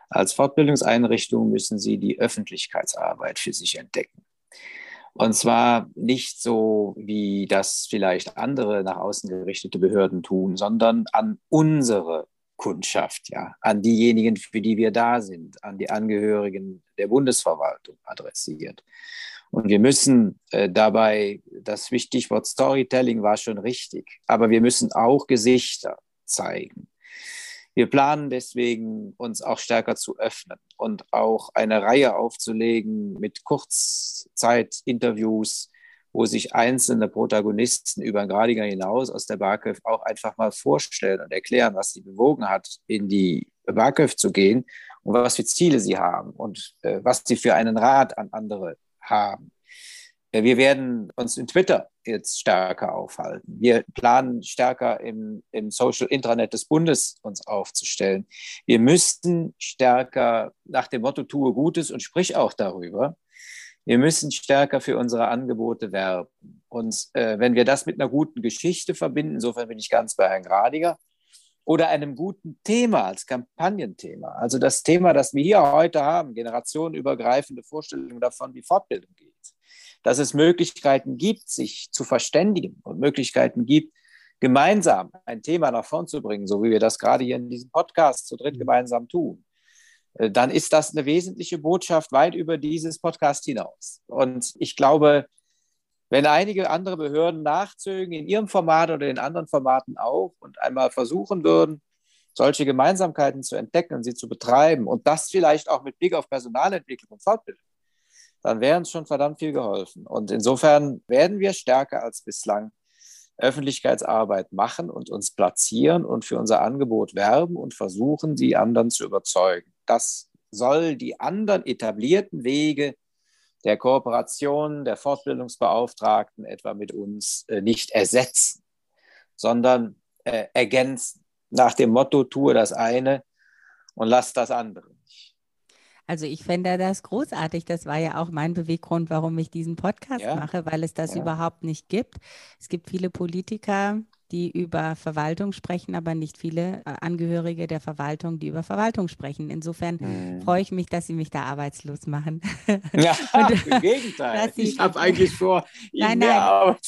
Als Fortbildungseinrichtung müssen Sie die Öffentlichkeitsarbeit für sich entdecken. Und zwar nicht so, wie das vielleicht andere nach außen gerichtete Behörden tun, sondern an unsere Kundschaft, ja, an diejenigen, für die wir da sind, an die Angehörigen der Bundesverwaltung adressiert. Und wir müssen äh, dabei, das Stichwort Storytelling war schon richtig, aber wir müssen auch Gesichter zeigen. Wir planen deswegen, uns auch stärker zu öffnen und auch eine Reihe aufzulegen mit Kurzzeitinterviews wo sich einzelne Protagonisten über den Gradiger hinaus aus der BAKÖV auch einfach mal vorstellen und erklären, was sie bewogen hat, in die BAKÖV zu gehen und was für Ziele sie haben und äh, was sie für einen Rat an andere haben. Äh, wir werden uns in Twitter jetzt stärker aufhalten. Wir planen stärker im, im Social Intranet des Bundes uns aufzustellen. Wir müssten stärker nach dem Motto tue Gutes und sprich auch darüber wir müssen stärker für unsere Angebote werben. Und äh, wenn wir das mit einer guten Geschichte verbinden, insofern bin ich ganz bei Herrn Gradiger, oder einem guten Thema als Kampagnenthema. Also das Thema, das wir hier heute haben, generationenübergreifende Vorstellungen davon, wie Fortbildung geht. Dass es Möglichkeiten gibt, sich zu verständigen und Möglichkeiten gibt, gemeinsam ein Thema nach vorn zu bringen, so wie wir das gerade hier in diesem Podcast zu dritt gemeinsam tun. Äh, dann ist das eine wesentliche Botschaft weit über dieses Podcast hinaus. Und ich glaube, wenn einige andere Behörden nachzögen, in ihrem Format oder in anderen Formaten auch, und einmal versuchen würden, solche Gemeinsamkeiten zu entdecken und sie zu betreiben und das vielleicht auch mit Blick auf Personalentwicklung und Fortbildung, dann wäre uns schon verdammt viel geholfen. Und insofern werden wir stärker als bislang Öffentlichkeitsarbeit machen und uns platzieren und für unser Angebot werben und versuchen, die anderen zu überzeugen. Das soll die anderen etablierten Wege der Kooperation der Fortbildungsbeauftragten etwa mit uns äh, nicht ersetzen, sondern äh, ergänzen. Nach dem Motto, tue das eine und lass das andere nicht. Also ich fände das großartig. Das war ja auch mein Beweggrund, warum ich diesen Podcast ja. mache, weil es das ja. überhaupt nicht gibt. Es gibt viele Politiker, die über Verwaltung sprechen, aber nicht viele äh, Angehörige der Verwaltung, die über Verwaltung sprechen. Insofern hm. freue ich mich, dass Sie mich da arbeitslos machen. Ja, im Gegenteil. ich habe eigentlich vor, nein, nein, Arbeit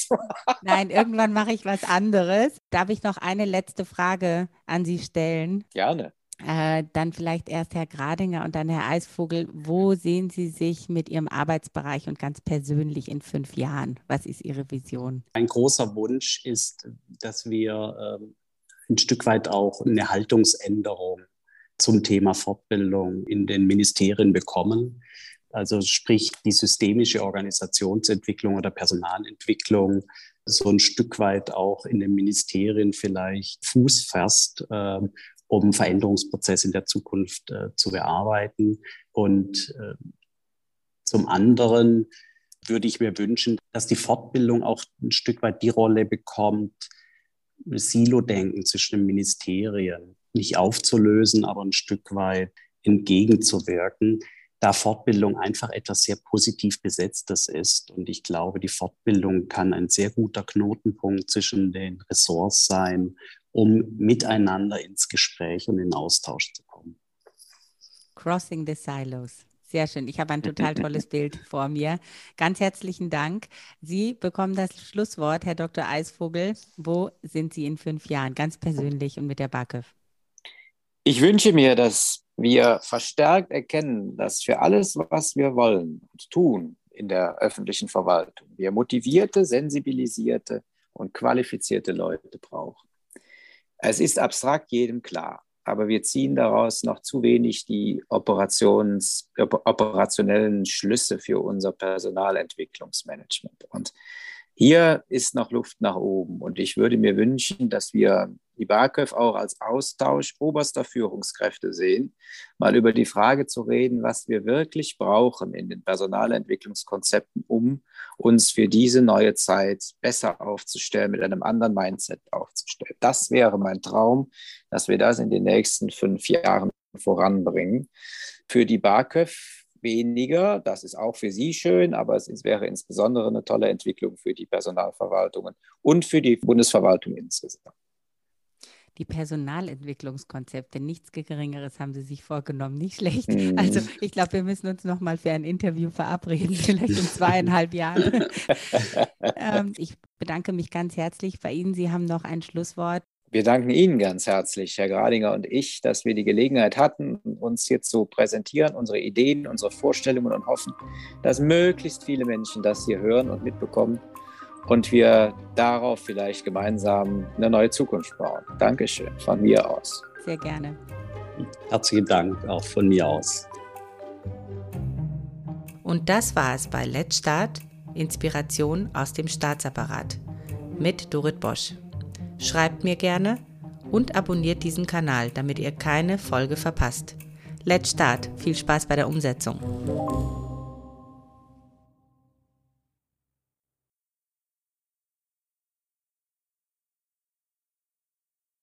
Nein, irgendwann mache ich was anderes. Darf ich noch eine letzte Frage an Sie stellen? Gerne. Äh, dann vielleicht erst Herr Gradinger und dann Herr Eisvogel. Wo sehen Sie sich mit Ihrem Arbeitsbereich und ganz persönlich in fünf Jahren? Was ist Ihre Vision? Ein großer Wunsch ist, dass wir äh, ein Stück weit auch eine Haltungsänderung zum Thema Fortbildung in den Ministerien bekommen. Also sprich die systemische Organisationsentwicklung oder Personalentwicklung so ein Stück weit auch in den Ministerien vielleicht Fuß fasst äh, um Veränderungsprozess in der Zukunft äh, zu bearbeiten. Und äh, zum anderen würde ich mir wünschen, dass die Fortbildung auch ein Stück weit die Rolle bekommt, Silo-Denken zwischen den Ministerien nicht aufzulösen, aber ein Stück weit entgegenzuwirken, da Fortbildung einfach etwas sehr positiv besetztes ist. Und ich glaube, die Fortbildung kann ein sehr guter Knotenpunkt zwischen den Ressorts sein um miteinander ins Gespräch und in Austausch zu kommen. Crossing the Silos. Sehr schön. Ich habe ein total tolles Bild vor mir. Ganz herzlichen Dank. Sie bekommen das Schlusswort, Herr Dr. Eisvogel. Wo sind Sie in fünf Jahren, ganz persönlich und mit der BAKÖV? Ich wünsche mir, dass wir verstärkt erkennen, dass für alles, was wir wollen und tun in der öffentlichen Verwaltung, wir motivierte, sensibilisierte und qualifizierte Leute brauchen. Es ist abstrakt jedem klar, aber wir ziehen daraus noch zu wenig die Operations, operationellen Schlüsse für unser Personalentwicklungsmanagement. Und hier ist noch Luft nach oben. Und ich würde mir wünschen, dass wir die BAKÖV auch als Austausch oberster Führungskräfte sehen, mal über die Frage zu reden, was wir wirklich brauchen in den Personalentwicklungskonzepten, um uns für diese neue Zeit besser aufzustellen, mit einem anderen Mindset aufzustellen. Das wäre mein Traum, dass wir das in den nächsten fünf Jahren voranbringen. Für die BAKÖV weniger. Das ist auch für Sie schön, aber es wäre insbesondere eine tolle Entwicklung für die Personalverwaltungen und für die Bundesverwaltung insgesamt die Personalentwicklungskonzepte. Nichts Geringeres haben Sie sich vorgenommen. Nicht schlecht. Mhm. Also ich glaube, wir müssen uns noch mal für ein Interview verabreden, vielleicht in zweieinhalb Jahren. ähm, ich bedanke mich ganz herzlich bei Ihnen. Sie haben noch ein Schlusswort. Wir danken Ihnen ganz herzlich, Herr Gradinger und ich, dass wir die Gelegenheit hatten, uns hier zu präsentieren, unsere Ideen, unsere Vorstellungen und hoffen, dass möglichst viele Menschen das hier hören und mitbekommen und wir darauf vielleicht gemeinsam eine neue Zukunft bauen. Dankeschön von mir aus. Sehr gerne. Herzlichen Dank auch von mir aus. Und das war es bei Let's Start, Inspiration aus dem Staatsapparat mit Dorit Bosch. Schreibt mir gerne und abonniert diesen Kanal, damit ihr keine Folge verpasst. Let's Start, viel Spaß bei der Umsetzung.